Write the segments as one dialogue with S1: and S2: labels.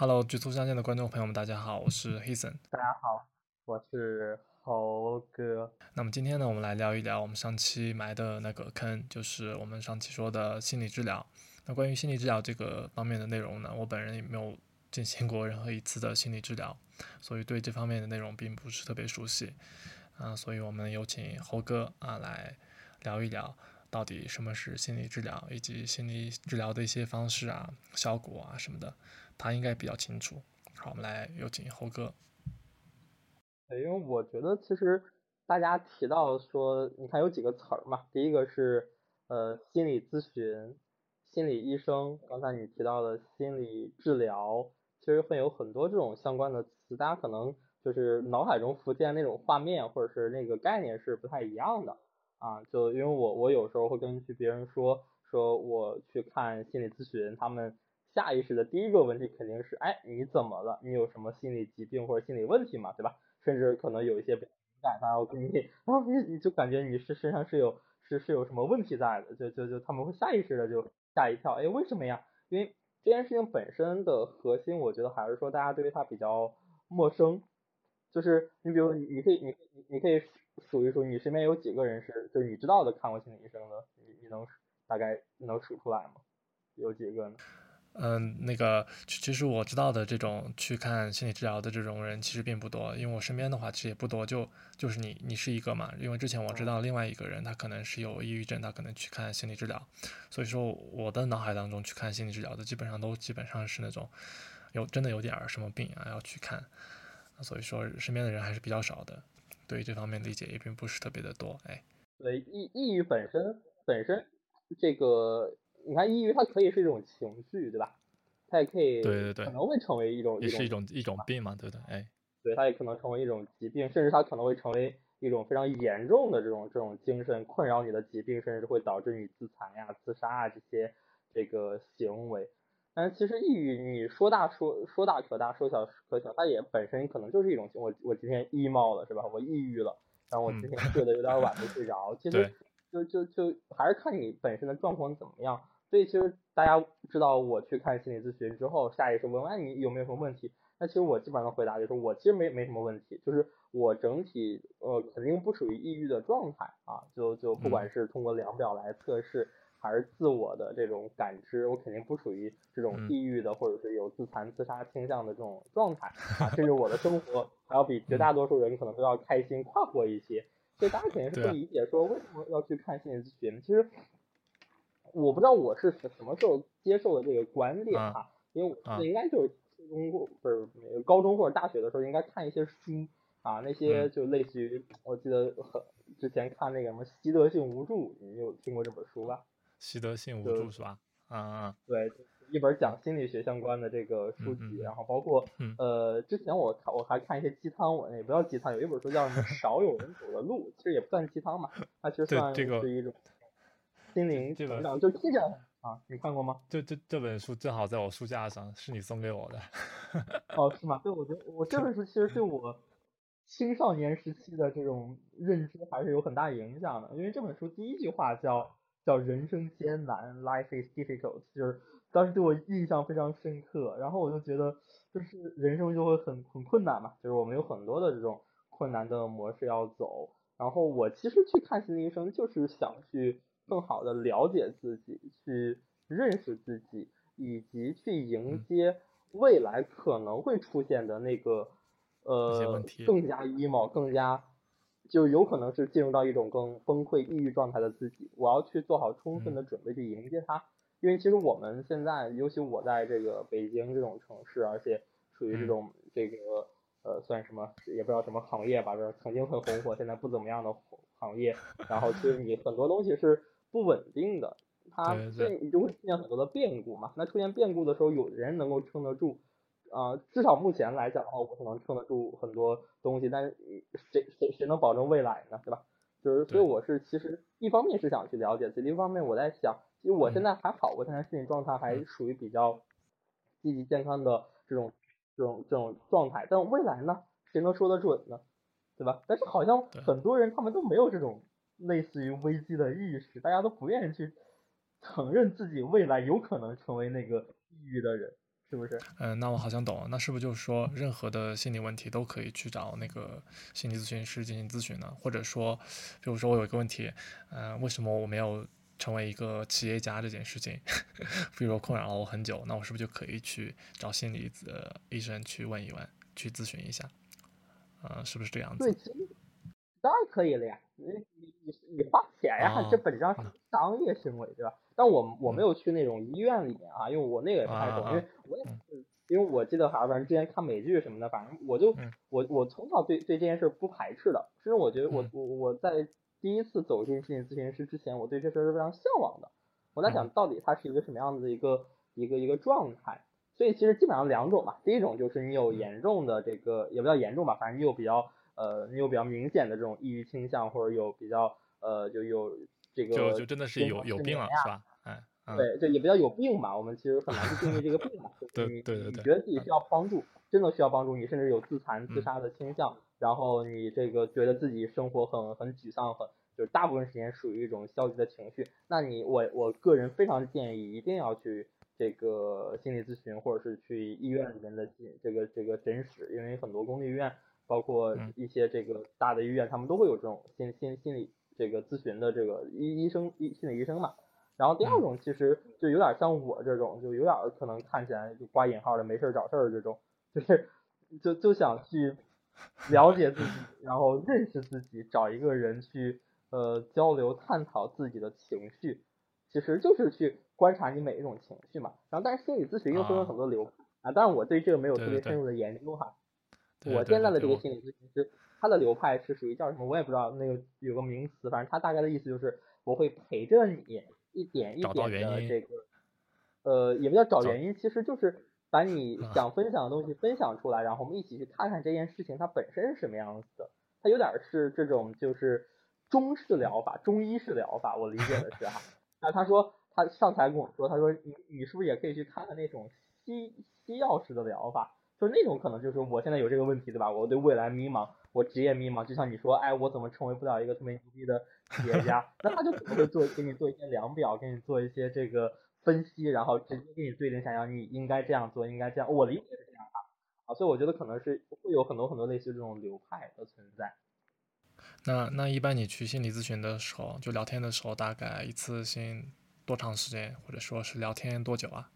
S1: Hello，局促相见的观众朋友们，大家好，我是 Hason。
S2: 大家好，我是猴哥。
S1: 那么今天呢，我们来聊一聊我们上期埋的那个坑，就是我们上期说的心理治疗。那关于心理治疗这个方面的内容呢，我本人也没有进行过任何一次的心理治疗，所以对这方面的内容并不是特别熟悉。啊，所以我们有请猴哥啊来聊一聊。到底什么是心理治疗，以及心理治疗的一些方式啊、效果啊什么的，他应该比较清楚。好，我们来有请猴哥。
S2: 对，因为我觉得其实大家提到说，你看有几个词儿嘛，第一个是呃心理咨询、心理医生，刚才你提到的心理治疗，其实会有很多这种相关的词，大家可能就是脑海中浮现那种画面或者是那个概念是不太一样的。啊，就因为我我有时候会跟去别人说说我去看心理咨询，他们下意识的第一个问题肯定是，哎，你怎么了？你有什么心理疾病或者心理问题嘛，对吧？甚至可能有一些敏感，他要跟你啊，你你就感觉你是身上是有是是有什么问题在的，就就就他们会下意识的就吓一跳，哎，为什么呀？因为这件事情本身的核心，我觉得还是说大家对于它比较陌生，就是你比如你你可以你你你可以。数一数，你身边有几个人是就是你知道的看过心理医生的？你你能大概能数出来吗？有几个呢？
S1: 嗯，那个其实我知道的这种去看心理治疗的这种人其实并不多，因为我身边的话其实也不多，就就是你你是一个嘛。因为之前我知道另外一个人他可能是有抑郁症，他可能去看心理治疗，所以说我的脑海当中去看心理治疗的基本上都基本上是那种有真的有点什么病啊要去看，所以说身边的人还是比较少的。对于这方面理解也并不是特别的多，哎，
S2: 对抑抑郁本身本身这个，你看抑郁它可以是一种情绪，对吧？它也可以，
S1: 对对对，
S2: 可能会成为一种
S1: 也是一种一种病嘛，对不对？哎，
S2: 对，它也可能成为一种疾病，甚至它可能会成为一种非常严重的这种这种精神困扰你的疾病，甚至会导致你自残呀、自杀啊这些这个行为。但其实抑郁，你说大说说大可大，说小可小，它也本身可能就是一种我我今天 emo 了是吧？我抑郁了，然后我今天睡得有点晚没睡着，其实就就就还是看你本身的状况怎么样。所以其实大家知道我去看心理咨询之后，下意识问，哎你有没有什么问题？那其实我基本上回答就是我其实没没什么问题，就是我整体呃肯定不属于抑郁的状态啊，就就不管是通过量表来测试。还是自我的这种感知，我肯定不属于这种抑郁的，或者是有自残、自杀倾向的这种状态啊。甚至我的生活还要比绝大多数人可能都要开心、快活一些。所以大家肯定是不理解，说为什么要去看心理咨询？其实我不知道我是什什么时候接受的这个观点哈，因为我应该就是初中或不是高中或者大学的时候应该看一些书啊，那些就类似于我记得很之前看那个什么习得性无助，你有听过这本书吧？
S1: 习得性无助是吧？嗯嗯，
S2: 对，一本讲心理学相关的这个书籍，然后包括呃，之前我看我还看一些鸡汤文，也不叫鸡汤，有一本书叫什么《少有人走的路》，其实也不算鸡汤嘛，它其实 算是一种心灵成长，就听起来啊，你看过吗？
S1: 这这这本书正好在我书架上，是你送给我的。
S2: 哦，是吗？对，我觉得我这本书其实对我青少年时期的这种认知还是有很大影响的，因为这本书第一句话叫。叫人生艰难，Life is difficult，就是当时对我印象非常深刻。然后我就觉得，就是人生就会很很困难嘛，就是我们有很多的这种困难的模式要走。然后我其实去看心理医生，就是想去更好的了解自己，去认识自己，以及去迎接未来可能会出现的那个呃更加 emo、更加。就有可能是进入到一种更崩溃、抑郁状态的自己，我要去做好充分的准备去迎接它。因为其实我们现在，尤其我在这个北京这种城市，而且处于这种这个呃算什么也不知道什么行业吧，就是曾经很红火，现在不怎么样的行业。然后其实你很多东西是不稳定的，它所以你就会出现很多的变故嘛。那出现变故的时候，有人能够撑得住。啊，至少目前来讲的话，我可能撑得住很多东西，但是谁谁谁能保证未来呢？对吧？就是所以我是其实一方面是想去了解，另一方面我在想，其实我现在还好，我现在心理状态还属于比较积极健康的这种这种这种状态，但未来呢，谁能说得准呢？对吧？但是好像很多人他们都没有这种类似于危机的意识，大家都不愿意去承认自己未来有可能成为那个抑郁的人。是不是？
S1: 嗯，那我好像懂了。那是不是就是说，任何的心理问题都可以去找那个心理咨询师进行咨询呢？或者说，比如说我有一个问题，嗯，为什么我没有成为一个企业家这件事情，比如说困扰了我很久，那我是不是就可以去找心理的医生去问一问，去咨询一下？嗯，是不是这样子？
S2: 对，当然可以了呀。你花钱呀，这本质上是商业行为，对吧？但我我没有去那种医院里面啊，因为我那个也不太懂，因为我也是，因为我记得好像反正之前看美剧什么的，反正我就我我从小对对这件事不排斥的，甚至我觉得我我我在第一次走进心理咨询师之前，我对这事是非常向往的。我在想到底它是一个什么样子的一个一个一个状态，所以其实基本上两种吧，第一种就是你有严重的这个也不叫严重吧，反正你有比较呃你有比较明显的这种抑郁倾向，或者有比较呃就有这个
S1: 就就真的是有有病了是吧？
S2: 对，就也比较有病吧，我们其实很难去定义这个病嘛。
S1: 对对对。
S2: 你觉得自己需要帮助，真的需要帮助，你甚至有自残、自杀的倾向，然后你这个觉得自己生活很很沮丧，很就是大部分时间属于一种消极的情绪，那你我我个人非常建议一定要去这个心理咨询，或者是去医院里面的这个这个诊室，因为很多公立医院，包括一些这个大的医院，他们都会有这种心心心理这个咨询的这个医医生医心理医生嘛。然后第二种其实就有点像我这种，就有点可能看起来就挂引号的没事找事儿这种，就是就就想去了解自己，然后认识自己，找一个人去呃交流探讨自己的情绪，其实就是去观察你每一种情绪嘛。然后但是心理咨询又分了很多流啊，但是我对这个没有特别深入的研究哈。我现在的这个心理咨询师，他的流派是属于叫什么我也不知道，那个有个名词，反正他大概的意思就是我会陪着你。一点一点的这个，呃，也不叫找原因，其实就是把你想分享的东西分享出来，然后我们一起去看看这件事情它本身是什么样子的。它有点是这种就是中式疗法、中医式疗法，我理解的是哈。那他说他上台跟我说，他说你你是不是也可以去看看那种西西药式的疗法？就是那种可能就是我现在有这个问题对吧？我对未来迷茫，我职业迷茫，就像你说，哎，我怎么成为不了一个特别牛逼的企业家？那他就可能会做给你做一些量表，给你做一些这个分析，然后直接给你对症下药，你应该这样做，应该这样。我理解是这样啊，啊，所以我觉得可能是会有很多很多类似这种流派的存在。
S1: 那那一般你去心理咨询的时候，就聊天的时候，大概一次性多长时间，或者说是聊天多久啊？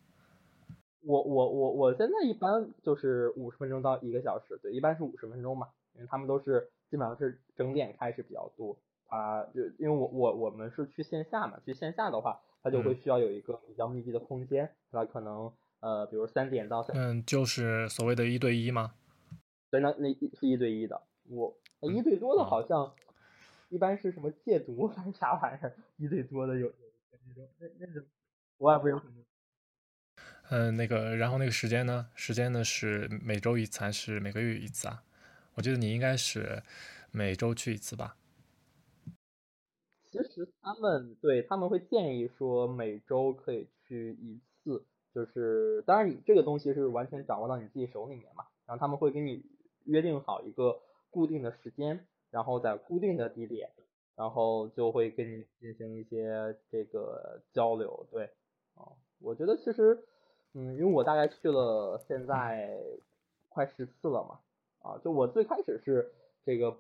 S2: 我我我我现在一般就是五十分钟到一个小时，对，一般是五十分钟嘛，因为他们都是基本上是整点开始比较多啊，就因为我我我们是去线下嘛，去线下的话，他就会需要有一个比较密闭的空间，那可能呃，比如三点到三，
S1: 嗯，就是所谓的一对一吗？
S2: 对，那那是一对一的，我一对多的好像一般是什么戒毒 还是啥玩意儿，一对多的有有那种那那种我也不有可能。
S1: 嗯，那个，然后那个时间呢？时间呢是每周一次还是每个月一次啊？我觉得你应该是每周去一次吧。
S2: 其实他们对他们会建议说每周可以去一次，就是当然你这个东西是完全掌握到你自己手里面嘛。然后他们会跟你约定好一个固定的时间，然后在固定的地点，然后就会跟你进行一些这个交流。对，啊，我觉得其实。嗯，因为我大概去了现在快十次了嘛，啊，就我最开始是这个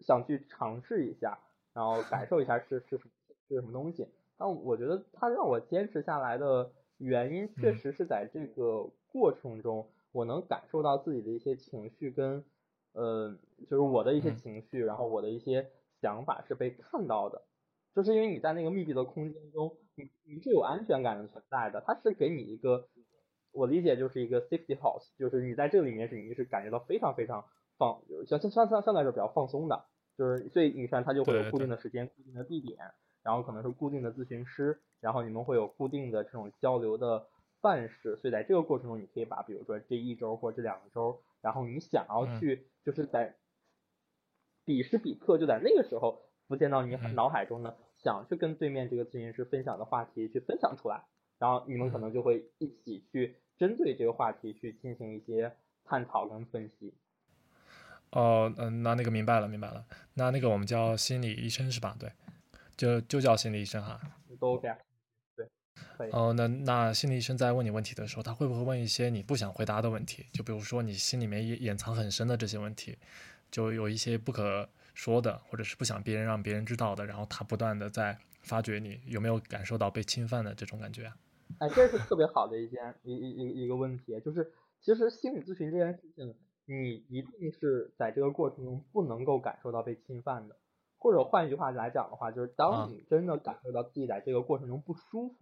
S2: 想去尝试一下，然后感受一下是是是什么东西，但我觉得它让我坚持下来的原因，确实是在这个过程中，我能感受到自己的一些情绪跟，呃，就是我的一些情绪，然后我的一些想法是被看到的，就是因为你在那个密闭的空间中，你你是有安全感的存在的，它是给你一个。我理解就是一个 safety house，就是你在这里面是你是感觉到非常非常放，相相相相相对来说比较放松的，就是所以你看它就会有固定的时间、固定的地点，然后可能是固定的咨询师，然后你们会有固定的这种交流的范式，所以在这个过程中，你可以把比如说这一周或这两个周，然后你想要去就是在彼时彼刻就在那个时候浮现到你脑海中呢，想去跟对面这个咨询师分享的话题去分享出来，然后你们可能就会一起去。针对这个话题去进行一些探讨跟分析。
S1: 哦，嗯，那那个明白了，明白了。那那个我们叫心理医生是吧？对，就就叫心理医生哈。
S2: 都 OK。对。
S1: 哦，那那心理医生在问你问题的时候，他会不会问一些你不想回答的问题？就比如说你心里面掩掩藏很深的这些问题，就有一些不可说的，或者是不想别人让别人知道的，然后他不断的在发掘你有没有感受到被侵犯的这种感觉啊？
S2: 哎，这是特别好的一件一一一一个问题，就是其实心理咨询这件事情，你一定是在这个过程中不能够感受到被侵犯的，或者换一句话来讲的话，就是当你真的感受到自己在这个过程中不舒服，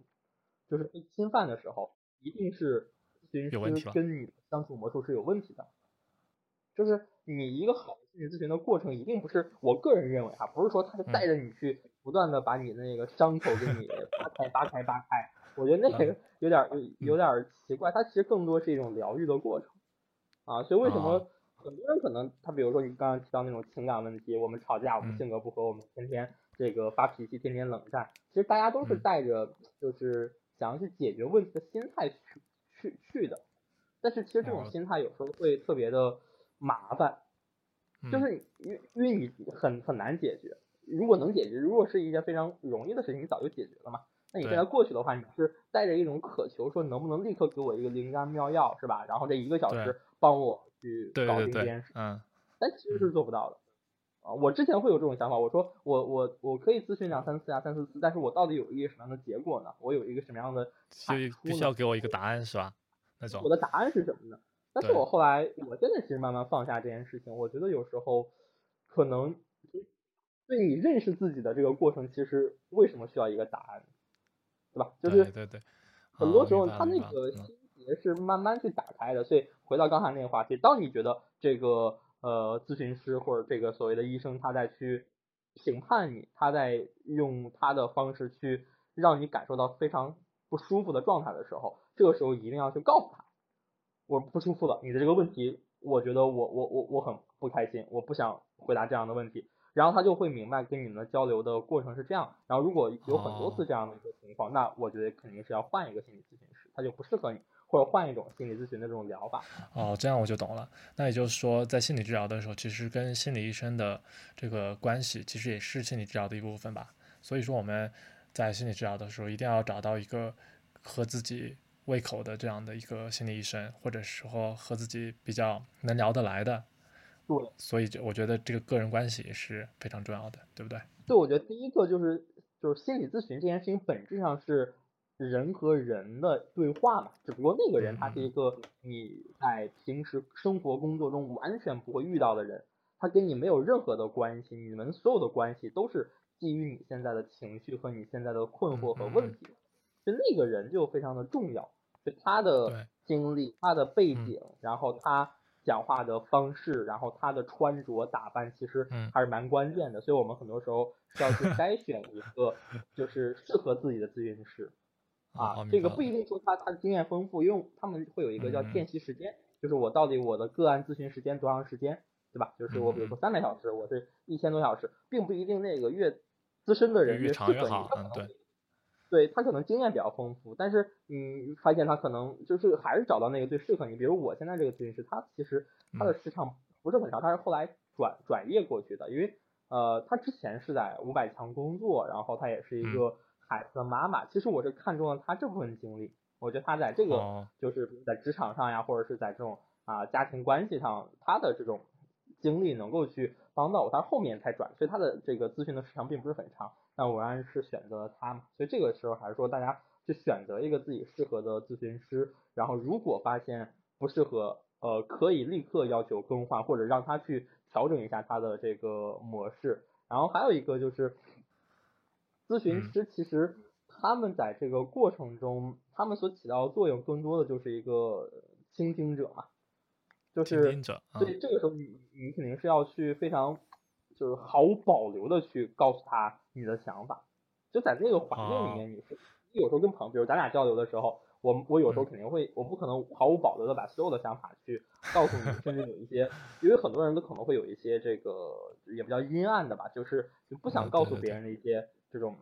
S2: 就是被侵犯的时候，一定是咨询师跟你相处模式是有问题的。就是你一个好的心理咨询的过程，一定不是我个人认为啊，不是说他是带着你去不断的把你的那个伤口给你 扒开、扒开、扒开。我觉得那个有点有有点奇怪，它其实更多是一种疗愈的过程啊。所以为什么很多人可能他比如说你刚刚提到那种情感问题，我们吵架，我们性格不合，我们天天这个发脾气，天天冷战，其实大家都是带着就是想要去解决问题的心态去去去的。但是其实这种心态有时候会特别的麻烦，就是因因为你很很难解决。如果能解决，如果是一件非常容易的事情，你早就解决了嘛。那你现在过去的话，你是带着一种渴求，说能不能立刻给我一个灵丹妙药，是吧？然后这一个小时帮我去搞定这件事，
S1: 嗯，
S2: 但其实是做不到的啊。我之前会有这种想法，我说我我我可以咨询两三次啊，三四次，但是我到底有一个什么样的结果呢？我有一个什么样的产出？
S1: 必须要给我一个答案，是吧？那种
S2: 我的答案是什么呢？但是我后来，我真的其实慢慢放下这件事情，我觉得有时候可能对你认识自己的这个过程，其实为什么需要一个答案？对吧？就是
S1: 对对，
S2: 很多时候他那个心结是慢慢去打开的。所以回到刚才那个话题，当你觉得这个呃咨询师或者这个所谓的医生他在去评判你，他在用他的方式去让你感受到非常不舒服的状态的时候，这个时候一定要去告诉他，我不舒服了，你的这个问题，我觉得我我我我很不开心，我不想回答这样的问题。然后他就会明白跟你们的交流的过程是这样。然后如果有很多次这样的一个情况，那我觉得肯定是要换一个心理咨询师，他就不适合你，或者换一种心理咨询的这种疗法。
S1: 哦，这样我就懂了。那也就是说，在心理治疗的时候，其实跟心理医生的这个关系，其实也是心理治疗的一部分吧。所以说我们在心理治疗的时候，一定要找到一个合自己胃口的这样的一个心理医生，或者说和自己比较能聊得来的。
S2: 对，
S1: 所以就我觉得这个个人关系是非常重要的，对不对？
S2: 对，我觉得第一个就是就是心理咨询这件事情本质上是人和人的对话嘛，只不过那个人他是一个你在平时生活工作中完全不会遇到的人，他跟你没有任何的关系，你们所有的关系都是基于你现在的情绪和你现在的困惑和问题，就那个人就非常的重要，就他的经历、他的背景，然后他。讲话的方式，然后他的穿着打扮，其实还是蛮关键的。所以我们很多时候需要去筛选一个 就是适合自己的咨询师啊。这个不一定说他他的经验丰富，因为他们会有一个叫见习时间，就是我到底我的个案咨询时间多长时间，对吧？就是我比如说三百小时，我是一千多小时，并不一定那个越资深的人
S1: 越
S2: 适合
S1: 你。
S2: 对。对他可能经验比较丰富，但是嗯发现他可能就是还是找到那个最适合你。比如我现在这个咨询师，他其实他的时长不是很长，他是后来转转业过去的，因为呃他之前是在五百强工作，然后他也是一个孩子的妈妈。其实我是看中了他这部分经历，我觉得他在这个就是在职场上呀，或者是在这种啊家庭关系上，他的这种经历能够去帮到我，他后面才转，所以他的这个咨询的时长并不是很长。那我然是选择了他嘛，所以这个时候还是说大家去选择一个自己适合的咨询师，然后如果发现不适合，呃，可以立刻要求更换或者让他去调整一下他的这个模式。然后还有一个就是，咨询师其实他们在这个过程中，他们所起到的作用更多的就是一个倾听者嘛，就是，所以这个时候你你肯定是要去非常。就是毫无保留的去告诉他你的想法，就在那个环境里面，你是你有时候跟朋友，比如咱俩交流的时候，我我有时候肯定会，我不可能毫无保留的把所有的想法去告诉你，甚至有一些，因为很多人都可能会有一些这个也比较阴暗的吧，就是就不想告诉别人的一些这种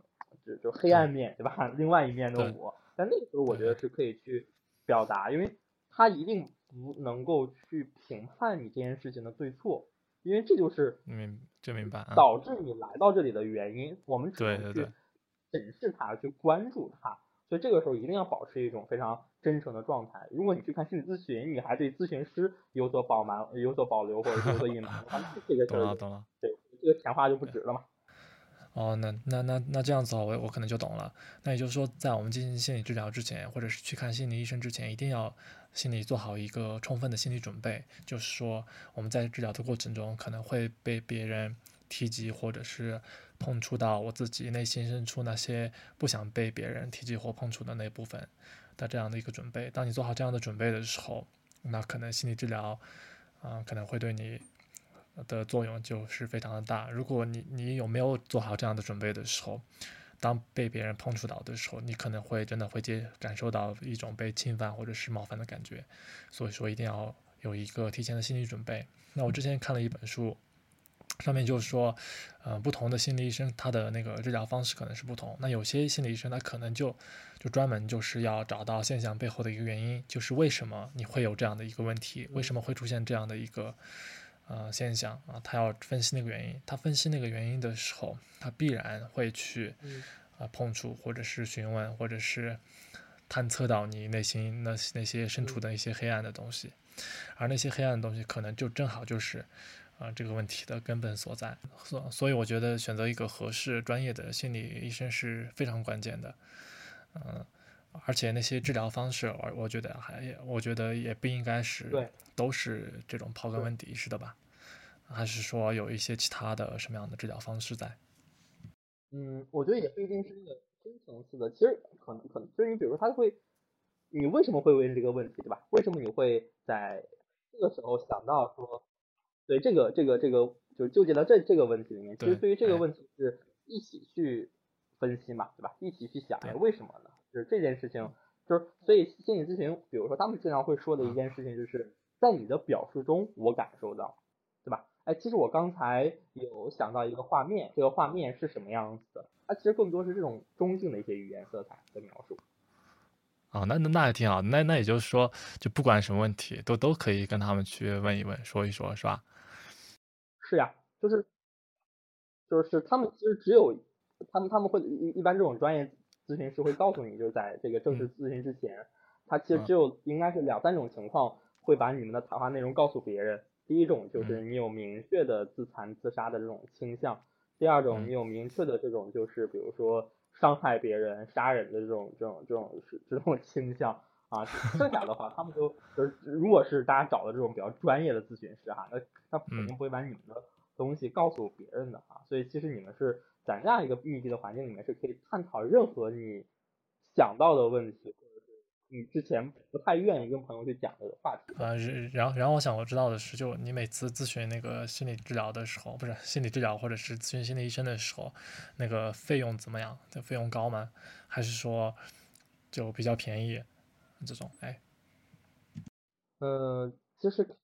S2: 就就黑暗面，对吧？另外一面的我，但那个时候我觉得是可以去表达，因为他一定不能够去评判你这件事情的对错。因为这就是
S1: 明就明白
S2: 导致你来到这里的原因，我们只
S1: 能去
S2: 审视它，去关注它。所以这个时候一定要保持一种非常真诚的状态。如果你去看心理咨询，你还对咨询师有所保瞒、有所保留或者有所隐瞒，那这个事
S1: 儿，懂了懂了，
S2: 对，这个钱花就不值了嘛。
S1: 哦，那那那那这样子话，我我可能就懂了。那也就是说，在我们进行心理治疗之前，或者是去看心理医生之前，一定要心里做好一个充分的心理准备，就是说我们在治疗的过程中可能会被别人提及，或者是碰触到我自己内心深处那些不想被别人提及或碰触的那部分的这样的一个准备。当你做好这样的准备的时候，那可能心理治疗，啊，可能会对你。的作用就是非常的大。如果你你有没有做好这样的准备的时候，当被别人碰触到的时候，你可能会真的会接感受到一种被侵犯或者是冒犯的感觉。所以说一定要有一个提前的心理准备。那我之前看了一本书，上面就是说，呃，不同的心理医生他的那个治疗方式可能是不同。那有些心理医生他可能就就专门就是要找到现象背后的一个原因，就是为什么你会有这样的一个问题，为什么会出现这样的一个。呃，现象啊，他要分析那个原因。他分析那个原因的时候，他必然会去啊碰触，或者是询问，或者是探测到你内心那那些深处的一些黑暗的东西。而那些黑暗的东西，可能就正好就是啊这个问题的根本所在。所所以，我觉得选择一个合适专业的心理医生是非常关键的。嗯。而且那些治疗方式，我我觉得还，我觉得也不应该是都是这种刨根问底式的吧？还是说有一些其他的什么样的治疗方式在？
S2: 嗯，我觉得也不一定是那个深层次的，其实可能可能就是你比如说他会，你为什么会问这个问题，对吧？为什么你会在这个时候想到说，对这个这个这个就纠结到这这个问题里面？其实对于这个问题是一起去分析嘛，对吧？一起去想，哎，为什么呢？就是这件事情，就是所以心理咨询，比如说他们经常会说的一件事情，就是在你的表述中，我感受到，对吧？哎，其实我刚才有想到一个画面，这个画面是什么样子的？它其实更多是这种中性的一些语言色彩的描述。
S1: 哦，那那那也挺好，那那也就是说，就不管什么问题，都都可以跟他们去问一问，说一说，是吧？
S2: 是呀，就是就是他们其实只有他们他们会一一般这种专业。咨询师会告诉你，就是在这个正式咨询之前，他其实只有应该是两三种情况会把你们的谈话内容告诉别人。第一种就是你有明确的自残自杀的这种倾向；第二种你有明确的这种就是比如说伤害别人、杀人的这种这种这种是这种倾向啊。剩下的话，他们就就是如果是大家找的这种比较专业的咨询师哈，那他肯定不会把你们的东西告诉别人的啊。所以其实你们是。在这样一个密闭的环境里面，是可以探讨任何你想到的问题，或者是你之前不太愿意跟朋友去讲的话题。
S1: 呃，然后然后我想我知道的是，就你每次咨询那个心理治疗的时候，不是心理治疗或者是咨询心理医生的时候，那个费用怎么样？这费用高吗？还是说就比较便宜？这种哎，
S2: 呃，就是看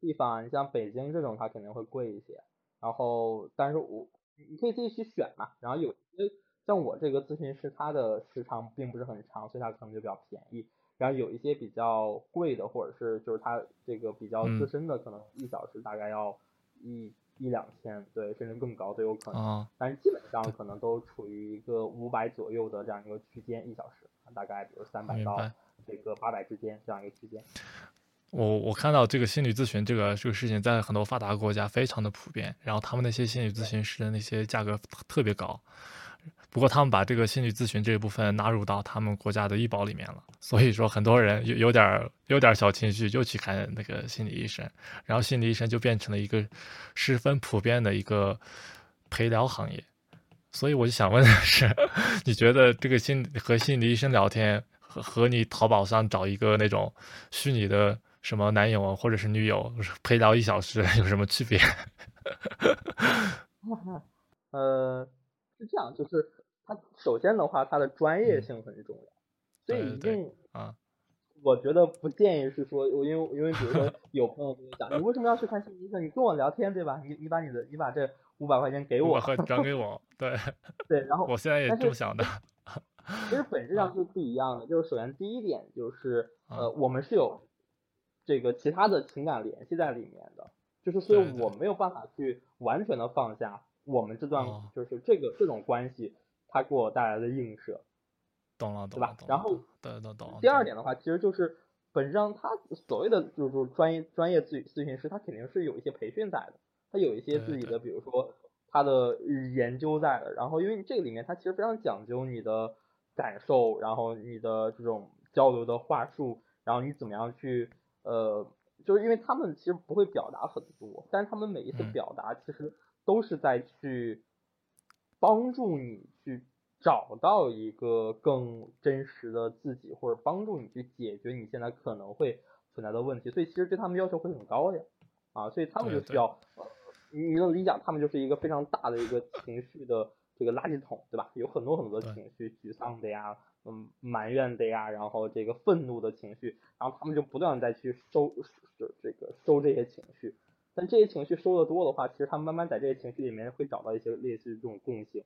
S2: 地方，你像北京这种，它肯定会贵一些。然后，但是我。你可以自己去选嘛，然后有些像我这个咨询师，他的时长并不是很长，所以他可能就比较便宜。然后有一些比较贵的，或者是就是他这个比较资深的，可能一小时大概要一一两千，对，甚至更高都有可能。但是基本上可能都处于一个五百左右的这样一个区间，一小时，大概比如三百到这个八百之间这样一个区间。
S1: 我我看到这个心理咨询这个这个事情在很多发达国家非常的普遍，然后他们那些心理咨询师的那些价格特别高，不过他们把这个心理咨询这一部分纳入到他们国家的医保里面了，所以说很多人有有点有点小情绪就去看那个心理医生，然后心理医生就变成了一个十分普遍的一个陪聊行业，所以我就想问的是，你觉得这个心和心理医生聊天和和你淘宝上找一个那种虚拟的？什么男友或者是女友陪聊一小时 有什么区别？
S2: 呃，是这样，就是他首先的话，他的专业性很重要，所以一定
S1: 啊，
S2: 我觉得不建议是说，我因为因为比如说 有朋友跟你讲，你为什么要去看心理医生？你跟我聊天对吧？你你把你的你把这五百块钱给我，
S1: 转给我，对
S2: 对，然后
S1: 我现在也这么想的。
S2: 其实本质上是不一样的，就是首先第一点就是呃，我们是有。这个其他的情感联系在里面的，就是所以我没有办法去完全的放下我们这段就是这个这种关系它给我带来的映射，
S1: 懂了，懂
S2: 了，对吧？然后，
S1: 对，懂懂。
S2: 第二点的话，其实就是本质上他所谓的就是专业专业咨咨询师，他肯定是有一些培训在的，他有一些自己的，比如说他的研究在的。然后，因为这个里面他其实非常讲究你的感受，然后你的这种交流的话术，然后你怎么样去呃，就是因为他们其实不会表达很多，但是他们每一次表达其实都是在去帮助你去。找到一个更真实的自己，或者帮助你去解决你现在可能会存在的问题，所以其实对他们要求会很高呀，啊，所以他们就需要，你能理解，他们就是一个非常大的一个情绪的这个垃圾桶，对吧？有很多很多的情绪，沮丧的呀，嗯，埋怨的呀，然后这个愤怒的情绪，然后他们就不断再去收，这个收这些情绪，但这些情绪收的多的话，其实他们慢慢在这些情绪里面会找到一些类似于这种共性。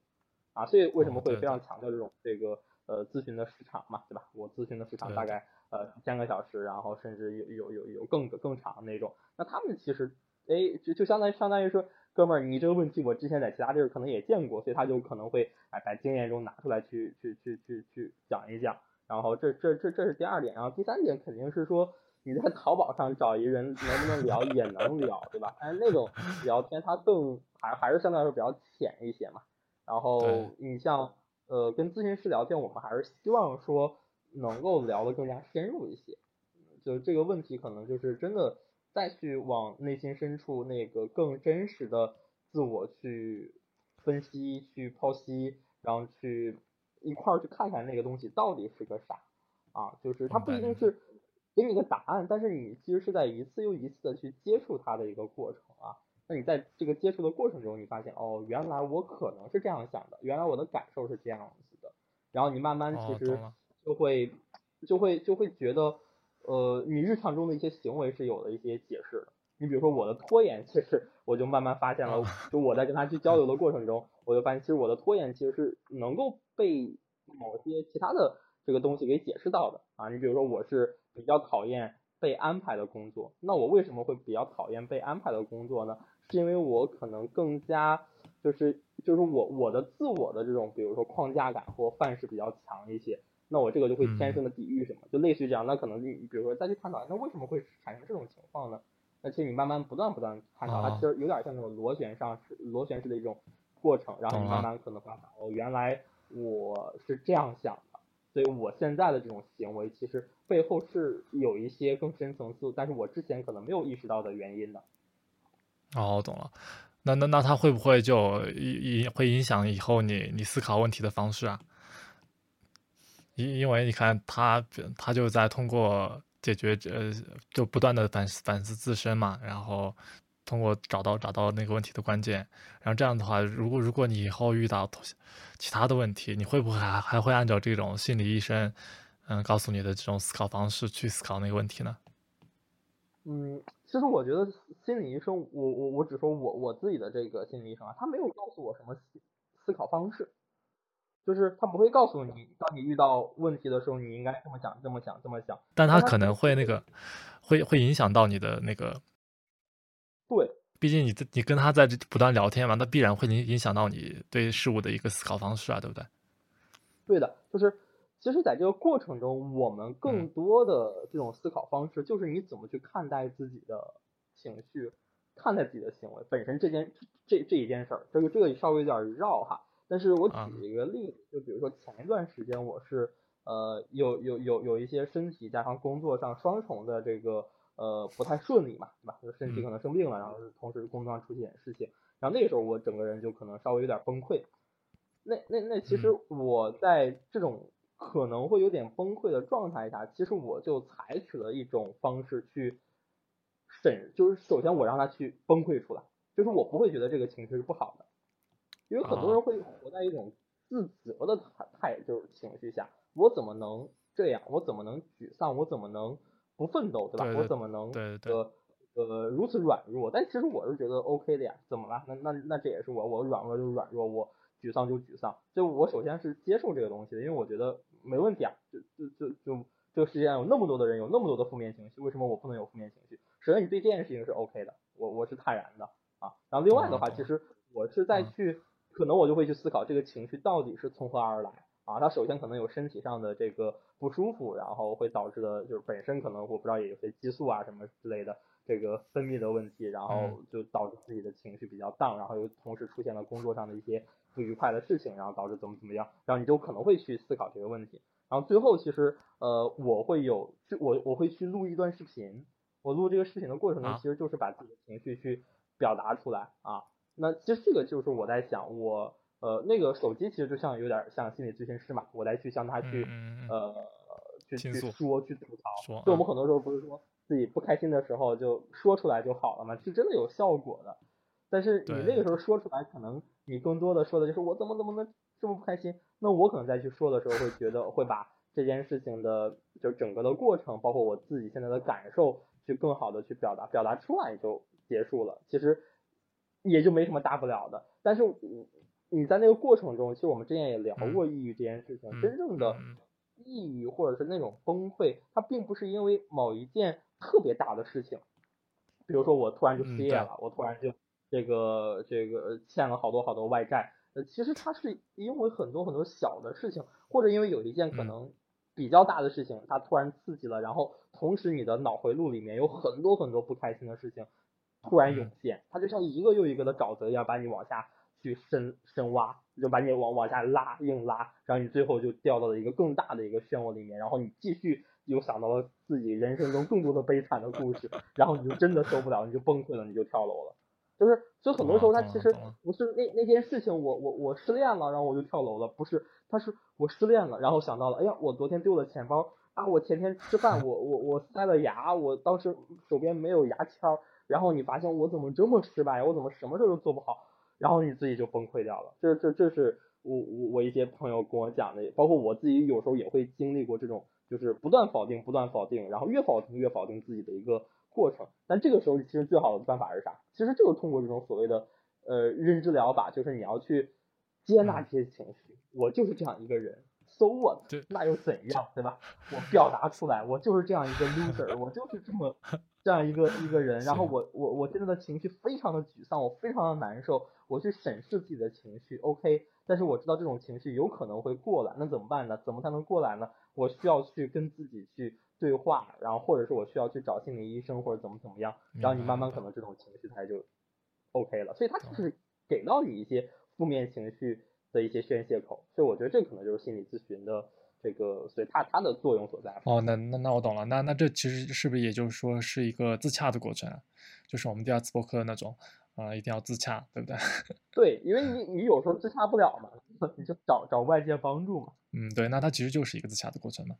S2: 啊，所以为什么会非常强调这种这个呃咨询的时长嘛，对吧？我咨询的时长大概呃三个小时，然后甚至有有有有更更长的那种。那他们其实哎就就相当于相当于说，哥们儿，你这个问题我之前在其他地儿可能也见过，所以他就可能会哎在经验中拿出来去去去去去讲一讲。然后这这这这是第二点，然后第三点肯定是说你在淘宝上找一人能不能聊也能聊，对吧？但是那种聊天它更还还是相对来说比较浅一些嘛。然后你像呃跟咨询师聊天，我们还是希望说能够聊得更加深入一些，就这个问题可能就是真的再去往内心深处那个更真实的自我去分析、去剖析，然后去一块儿去看看那个东西到底是个啥啊，就是它不一定是给你个答案，但是你其实是在一次又一次的去接触它的一个过程啊。那你在这个接触的过程中，你发现哦，原来我可能是这样想的，原来我的感受是这样子的，然后你慢慢其实就会就会就会觉得，呃，你日常中的一些行为是有了一些解释的。你比如说我的拖延，其实我就慢慢发现了，就我在跟他去交流的 过程中，我就发现其实我的拖延其实是能够被某些其他的这个东西给解释到的啊。你比如说我是比较讨厌被安排的工作，那我为什么会比较讨厌被安排的工作呢？是因为我可能更加就是就是我我的自我的这种比如说框架感或范式比较强一些，那我这个就会天生的抵御什么，就类似于这样，那可能你比如说再去探讨，那为什么会产生这种情况呢？那其实你慢慢不断不断探讨，它其实有点像那种螺旋上是螺旋式的一种过程，然后你慢慢可能发现哦，原来我是这样想的，所以我现在的这种行为其实背后是有一些更深层次，但是我之前可能没有意识到的原因的。
S1: 哦，我懂了。那那那他会不会就影影会影响以后你你思考问题的方式啊？因因为你看他他就在通过解决呃就不断的反思反思自身嘛，然后通过找到找到那个问题的关键，然后这样的话，如果如果你以后遇到其他的问题，你会不会还还会按照这种心理医生嗯告诉你的这种思考方式去思考那个问题呢？
S2: 嗯。其实我觉得心理医生，我我我只说我我自己的这个心理医生啊，他没有告诉我什么思思考方式，就是他不会告诉你，当你遇到问题的时候，你应该这么想，这么想，这么想。
S1: 但他可能会那个，会会影响到你的那个。
S2: 对。
S1: 毕竟你你跟他在这不断聊天嘛，那必然会影影响到你对事物的一个思考方式啊，对不对？
S2: 对的，就是。其实，在这个过程中，我们更多的这种思考方式，就是你怎么去看待自己的情绪，看待自己的行为本身这件这这一件事儿。这个这个稍微有点绕哈，但是我举一个例子，就比如说前一段时间，我是呃有有有有一些身体加上工作上双重的这个呃不太顺利嘛，对吧？就身体可能生病了，然后同时工作上出现点事情，然后那个时候我整个人就可能稍微有点崩溃。那那那其实我在这种可能会有点崩溃的状态下，其实我就采取了一种方式去审，就是首先我让他去崩溃出来，就是我不会觉得这个情绪是不好的，因为很多人会活在一种自责的态态，就是情绪下，我怎么能这样？我怎么能沮丧？我怎么能不奋斗？对吧？我怎么能呃呃如此软弱？但其实我是觉得 OK 的呀，怎么了？那那那这也是我，我软弱就是软弱，我沮丧就沮丧，就我首先是接受这个东西的，因为我觉得。没问题啊，就就就就这个世界上有那么多的人，有那么多的负面情绪，为什么我不能有负面情绪？首先你对这件事情是 OK 的，我我是坦然的啊。然后另外的话，其实我是在去，可能我就会去思考这个情绪到底是从何而来啊，他首先可能有身体上的这个不舒服，然后会导致的就是本身可能我不知道也有些激素啊什么之类的这个分泌的问题，然后就导致自己的情绪比较荡，然后又同时出现了工作上的一些不愉快的事情，然后导致怎么怎么样，然后你就可能会去思考这个问题，然后最后其实呃我会有我我会去录一段视频，我录这个视频的过程中其实就是把自己的情绪去表达出来啊，那其实这个就是我在想我。呃，那个手机其实就像有点像心理咨询师嘛，我来去向他去呃去去说去吐槽，就我们很多时候不是说自己不开心的时候就说出来就好了嘛，是真的有效果的。但是你那个时候说出来，可能你更多的说的就是我怎么怎么能这么不开心，那我可能再去说的时候会觉得会把这件事情的就整个的过程，包括我自己现在的感受，去更好的去表达，表达出来就结束了，其实也就没什么大不了的。但是。你在那个过程中，其实我们之前也聊过抑郁这件事情。真正的抑郁或者是那种崩溃，它并不是因为某一件特别大的事情，比如说我突然就失业了，我突然就这个这个欠了好多好多外债。呃，其实它是因为很多很多小的事情，或者因为有一件可能比较大的事情，它突然刺激了，然后同时你的脑回路里面有很多很多不开心的事情突然涌现，它就像一个又一个的沼泽一样把你往下。去深深挖，就把你往往下拉，硬拉，然后你最后就掉到了一个更大的一个漩涡里面，然后你继续又想到了自己人生中更多的悲惨的故事，然后你就真的受不了，你就崩溃了，你就跳楼了。就是，所以很多时候他其实不是那那件事情，我我我失恋了，然后我就跳楼了，不是，他是我失恋了，然后想到了，哎呀，我昨天丢了钱包啊，我前天吃饭我我我塞了牙，我当时手边没有牙签，然后你发现我怎么这么失败，我怎么什么事都做不好。然后你自己就崩溃掉了，这这这是我我我一些朋友跟我讲的，包括我自己有时候也会经历过这种，就是不断否定，不断否定，然后越否定越否定自己的一个过程。但这个时候其实最好的办法是啥？其实就是通过这种所谓的呃认知疗法，就是你要去接纳这些情绪，我就是这样一个人，so what？那又怎样，对吧？我表达出来，我就是这样一个 loser，我就是这么这样一个一个人，然后我我我现在的情绪非常的沮丧，我非常的难受。我去审视自己的情绪，OK，但是我知道这种情绪有可能会过来，那怎么办呢？怎么才能过来呢？我需要去跟自己去对话，然后或者是我需要去找心理医生或者怎么怎么样，然后你慢慢可能这种情绪它就 OK 了。所以它就是给到你一些负面情绪的一些宣泄口，所以我觉得这可能就是心理咨询的这个，所以它它的作用所在。
S1: 哦，那那那我懂了，那那这其实是不是也就是说是一个自洽的过程，就是我们第二次播客的那种。啊，一定要自洽，对不对？
S2: 对，因为你你有时候自洽不了嘛，你就找找外界帮助嘛。
S1: 嗯，对，那它其实就是一个自洽的过程嘛。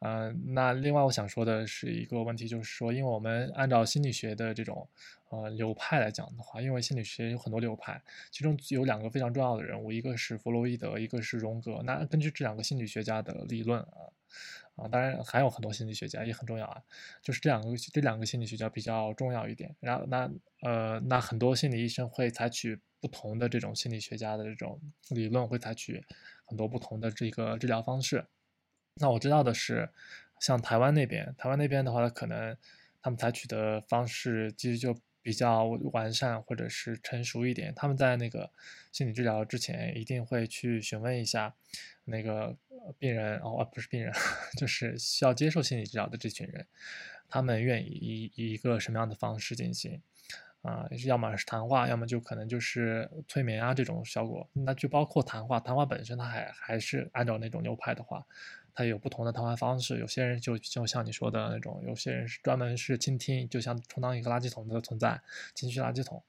S1: 嗯，那另外我想说的是一个问题，就是说，因为我们按照心理学的这种呃流派来讲的话，因为心理学有很多流派，其中有两个非常重要的人物，一个是弗洛伊德，一个是荣格。那根据这两个心理学家的理论啊。啊，当然还有很多心理学家也很重要啊，就是这两个这两个心理学家比较重要一点。然后那呃那很多心理医生会采取不同的这种心理学家的这种理论，会采取很多不同的这个治疗方式。那我知道的是，像台湾那边，台湾那边的话，可能他们采取的方式其实就比较完善或者是成熟一点。他们在那个心理治疗之前，一定会去询问一下那个。病人哦，不是病人，就是需要接受心理治疗的这群人，他们愿意以以一个什么样的方式进行？啊，要么是谈话，要么就可能就是催眠啊这种效果。那就包括谈话，谈话本身它还还是按照那种流派的话，它有不同的谈话方式。有些人就就像你说的那种，有些人是专门是倾听，就像充当一个垃圾桶的存在，情绪垃圾桶。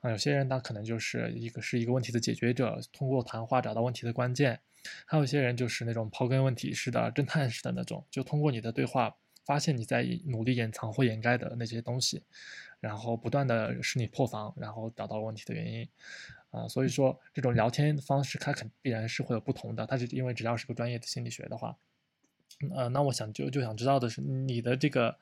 S1: 啊，有些人他可能就是一个是一个问题的解决者，通过谈话找到问题的关键。还有一些人就是那种刨根问题式的侦探式的那种，就通过你的对话发现你在努力掩藏或掩盖的那些东西，然后不断的使你破防，然后找到问题的原因。啊，所以说这种聊天方式它肯必然是会有不同的。它是因为只要是个专业的心理学的话，呃，那我想就就想知道的是你的这个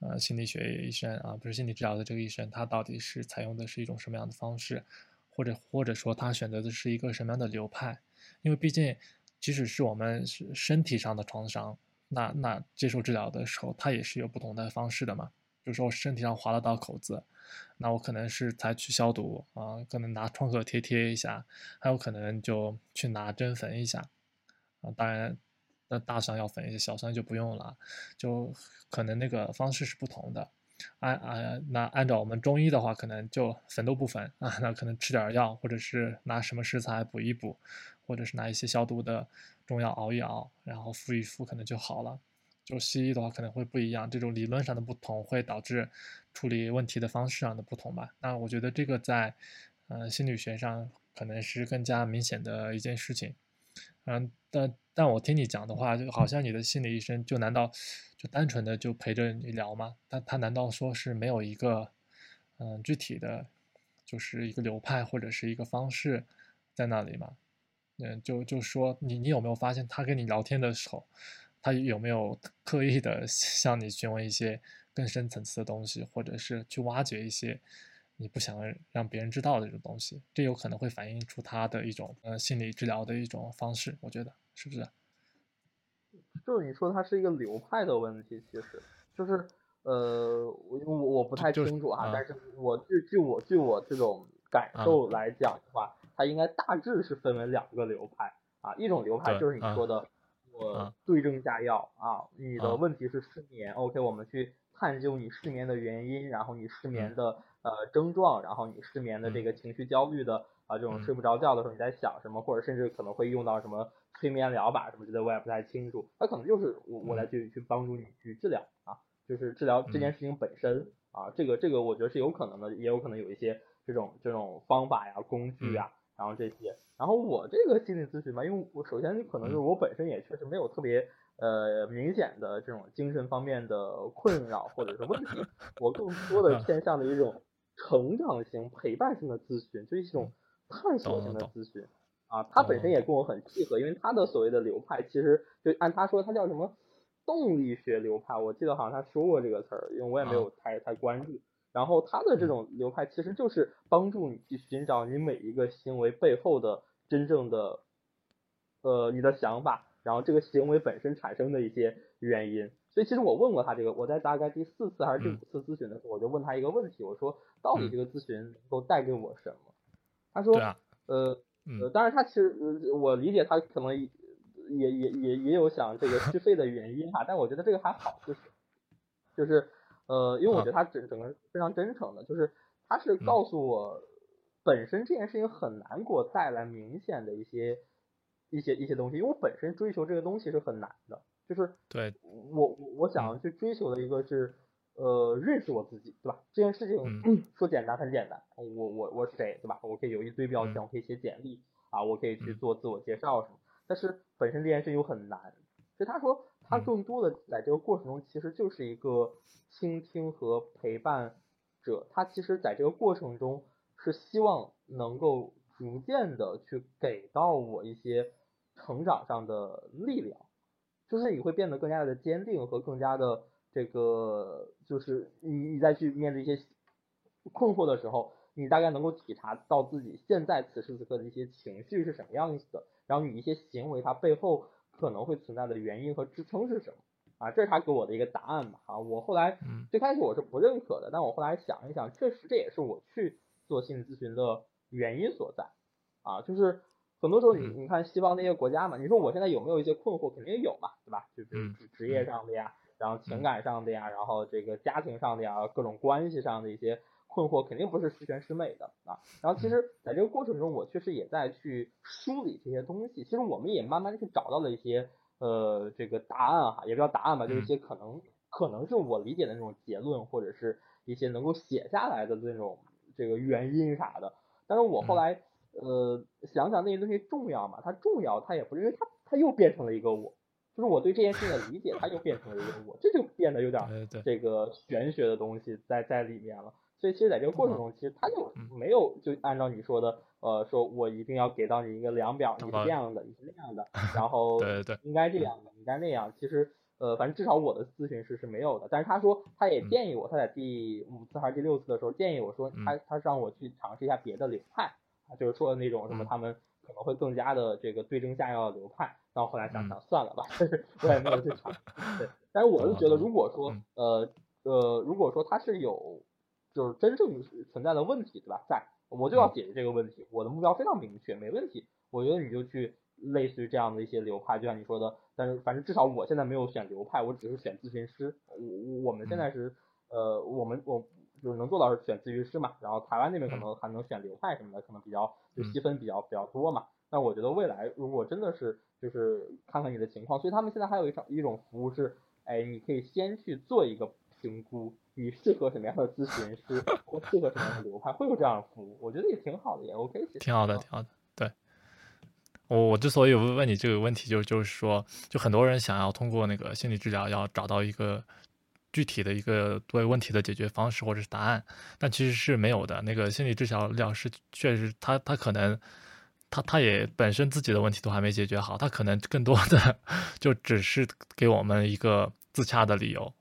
S1: 呃心理学医生啊，不是心理治疗的这个医生，他到底是采用的是一种什么样的方式，或者或者说他选择的是一个什么样的流派？因为毕竟，即使是我们是身体上的创伤，那那接受治疗的时候，它也是有不同的方式的嘛。比如说我身体上划了道口子，那我可能是采取消毒啊，可能拿创可贴贴一下，还有可能就去拿针缝一下啊，当然，那大伤要缝一下，小伤就不用了，就可能那个方式是不同的。按啊那按照我们中医的话，可能就缝都不缝啊，那可能吃点药，或者是拿什么食材补一补，或者是拿一些消毒的中药熬一熬，然后敷一敷，可能就好了。就西医的话可能会不一样，这种理论上的不同会导致处理问题的方式上的不同吧。那我觉得这个在嗯心理学上可能是更加明显的一件事情。嗯，但但我听你讲的话，就好像你的心理医生就难道就单纯的就陪着你聊吗？他他难道说是没有一个嗯具体的，就是一个流派或者是一个方式在那里吗？嗯，就就说你你有没有发现他跟你聊天的时候，他有没有刻意的向你询问一些更深层次的东西，或者是去挖掘一些？你不想让别人知道的这种东西，这有可能会反映出他的一种呃心理治疗的一种方式，我觉得是不是？
S2: 就是你说它是一个流派的问题，其实就是呃，我我我不太清楚啊，但是我据据我据我这种感受来讲的话，它应该大致是分为两个流派啊，一种流派就是你说的，我对症下药啊，你的问题是失眠，OK，我们去探究你失眠的原因，然后你失眠的。呃，症状，然后你失眠的这个情绪焦虑的啊，这种睡不着觉的时候你在想什么，或者甚至可能会用到什么催眠疗法什么之类，我也不太清楚。那可能就是我我来去去帮助你去治疗啊，就是治疗这件事情本身啊，这个这个我觉得是有可能的，也有可能有一些这种这种方法呀、工具啊，然后这些。然后我这个心理咨询吧，因为我首先可能就是我本身也确实没有特别。呃，明显的这种精神方面的困扰或者是问题，我更多的 偏向的一种。成长型、陪伴型的咨询，就是一种探索型的咨询啊。他本身也跟我很契合，因为他的所谓的流派，其实就按他说，他叫什么动力学流派。我记得好像他说过这个词儿，因为我也没有太太关注。然后他的这种流派，其实就是帮助你去寻找你每一个行为背后的真正的呃你的想法，然后这个行为本身产生的一些原因。所以其实我问过他这个，我在大概第四次还是第五次咨询的时候，我就问他一个问题，我说到底这个咨询能够带给我什么？他说，呃，呃，当然他其实我理解他可能也也也也有想这个 续费的原因哈，但我觉得这个还好，就是就是呃，因为我觉得他整整个非常真诚的，就是他是告诉我本身这件事情很难给我带来明显的一些一些一些东西，因为我本身追求这个东西是很难的。就是
S1: 对
S2: 我我想要去追求的一个是呃认识我自己对吧？这件事情 说简单很简单，我我我是谁对吧？我可以有一堆标签，我可以写简历啊，我可以去做自我介绍什么。但是本身这件事情又很难，所以他说他更多的在这个过程中其实就是一个倾听和陪伴者，他其实在这个过程中是希望能够逐渐的去给到我一些成长上的力量。就是你会变得更加的坚定和更加的这个，就是你你再去面对一些困惑的时候，你大概能够体察到自己现在此时此刻的一些情绪是什么样子的，然后你一些行为它背后可能会存在的原因和支撑是什么啊？这是他给我的一个答案吧啊！我后来最开始我是不认可的，但我后来想一想，确实这也是我去做心理咨询的原因所在啊，就是。很多时候，你你看西方那些国家嘛，你说我现在有没有一些困惑？肯定有嘛，对吧？就比如职业上的呀，然后情感上的呀，然后这个家庭上的呀，各种关系上的一些困惑，肯定不是十全十美的啊。然后其实在这个过程中，我确实也在去梳理这些东西。其实我们也慢慢去找到了一些呃这个答案哈，也不叫答案吧，就是一些可能可能是我理解的那种结论，或者是一些能够写下来的那种这个原因啥的。但是我后来。呃，想想那些东西重要吗？它重要，它也不是因为它，它又变成了一个我，就是我对这件事情的理解，它又变成了一个我，这就变得有点这个玄学的东西在在里面了。所以其实在这个过程中，其实他就没有就按照你说的，呃，说我一定要给到你一个量表，你是这样的，你是那样的，然后
S1: 对对
S2: 应该这样的，应该那样。其实呃，反正至少我的咨询师是没有的。但是他说，他也建议我，他在第五次还是第六次的时候建议我说，他他让我去尝试一下别的流派。就是说的那种什么，他们可能会更加的这个对症下药的流派，然后后来想想算了吧，我也没有去查。对，但是我是觉得，如果说呃呃，如果说他是有就是真正存在的问题，对吧？在我就要解决这个问题，我的目标非常明确，没问题。我觉得你就去类似于这样的一些流派，就像你说的，但是反正至少我现在没有选流派，我只是选咨询师。我我们现在是呃，我们我就是能做到是选咨询师嘛，然后台湾那边可能还能选流派什么的，可能比较就细分比较比较多嘛。那我觉得未来如果真的是就是看看你的情况，所以他们现在还有一种一种服务是，哎，你可以先去做一个评估，你适合什么样的咨询师 或适合什么样的流派，会有这样的服务，我觉得也挺好的，也 OK。
S1: 挺好的，挺好的。对，我我之所以问你这个问题，就就是说，就很多人想要通过那个心理治疗，要找到一个具体的一个对问题的解决方式或者是答案，但其实是没有的。那个心理治疗师确实，他他可能。他他也本身自己的问题都还没解决好，他可能更多的就只是给我们一个自洽的理由，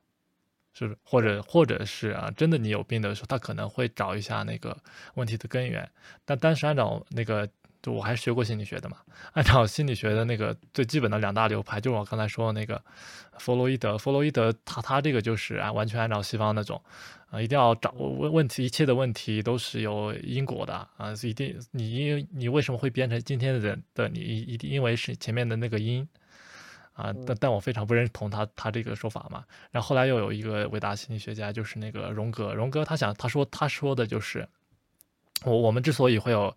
S1: 是或者或者是啊，真的你有病的时候，他可能会找一下那个问题的根源。但但是按照那个，就我还是学过心理学的嘛，按照心理学的那个最基本的两大流派，就是我刚才说的那个弗洛伊德，弗洛伊德他他这个就是啊，完全按照西方那种。啊，一定要找问问题，一切的问题都是有因果的啊！一定你因你为什么会变成今天的人的你，一定因为是前面的那个因啊！但但我非常不认同他他这个说法嘛。然后后来又有一个伟大心理学家，就是那个荣格，荣格他想他说他说的就是，我我们之所以会有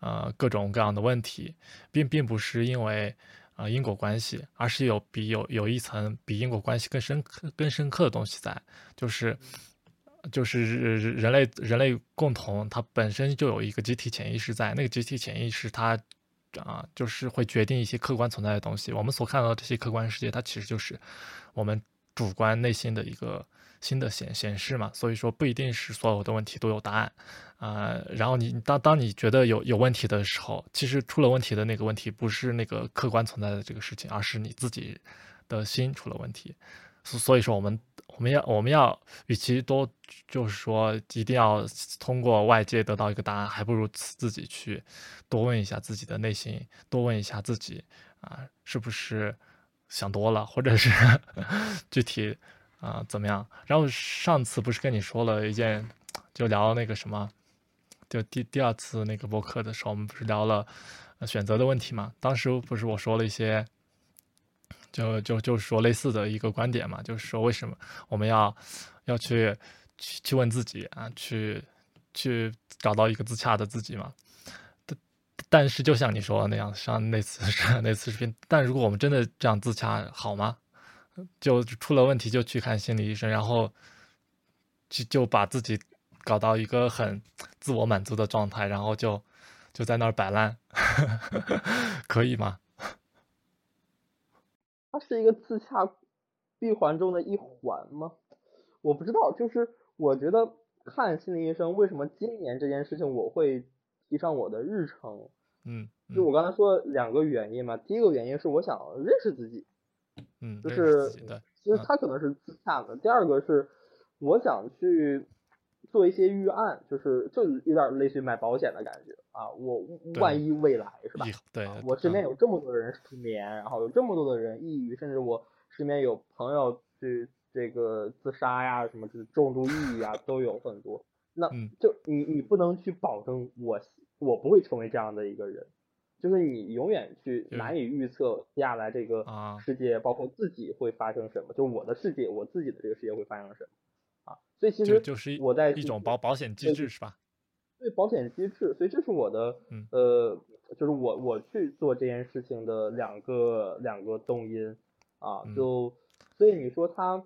S1: 呃各种各样的问题，并并不是因为啊因果关系，而是有比有有一层比因果关系更深刻更深刻的东西在，就是。就是人类人类共同，它本身就有一个集体潜意识在，那个集体潜意识它啊，就是会决定一些客观存在的东西。我们所看到的这些客观世界，它其实就是我们主观内心的一个新的显显示嘛。所以说，不一定是所有的问题都有答案啊。然后你当当你觉得有有问题的时候，其实出了问题的那个问题不是那个客观存在的这个事情，而是你自己的心出了问题。所以说，我们我们要我们要，与其多就是说一定要通过外界得到一个答案，还不如自己去多问一下自己的内心，多问一下自己啊，是不是想多了，或者是 具体啊怎么样？然后上次不是跟你说了一件，就聊那个什么，就第第二次那个播客的时候，我们不是聊了选择的问题嘛？当时不是我说了一些。就就就是说类似的一个观点嘛，就是说为什么我们要要去去去问自己啊，去去找到一个自洽的自己嘛。但但是就像你说的那样，像那次那次视频，但如果我们真的这样自洽好吗？就出了问题就去看心理医生，然后就就把自己搞到一个很自我满足的状态，然后就就在那儿摆烂，可以吗？
S2: 它是一个自洽闭环中的一环吗？我不知道，就是我觉得看心理医生，为什么今年这件事情我会提上我的日程？
S1: 嗯，
S2: 就我刚才说两个原因嘛，第一个原因是我想认识自己，
S1: 嗯，
S2: 就是其实他可能是自洽的。第二个是我想去做一些预案，就是就有点类似于买保险的感觉。啊，我万一未来是吧？
S1: 对，
S2: 我身边有这么多人失眠，然后有这么多的人抑郁，甚至我身边有朋友去这个自杀呀，什么是重度抑郁啊，都有很多。那就你你不能去保证我我不会成为这样的一个人，就是你永远去难以预测接下来这个世界，包括自己会发生什么，就我的世界，我自己的这个世界会发生什么啊？所以其实
S1: 就是
S2: 我在
S1: 一种保保险机制是吧？
S2: 对保险机制，所以这是我的，呃，就是我我去做这件事情的两个两个动因啊，就所以你说他，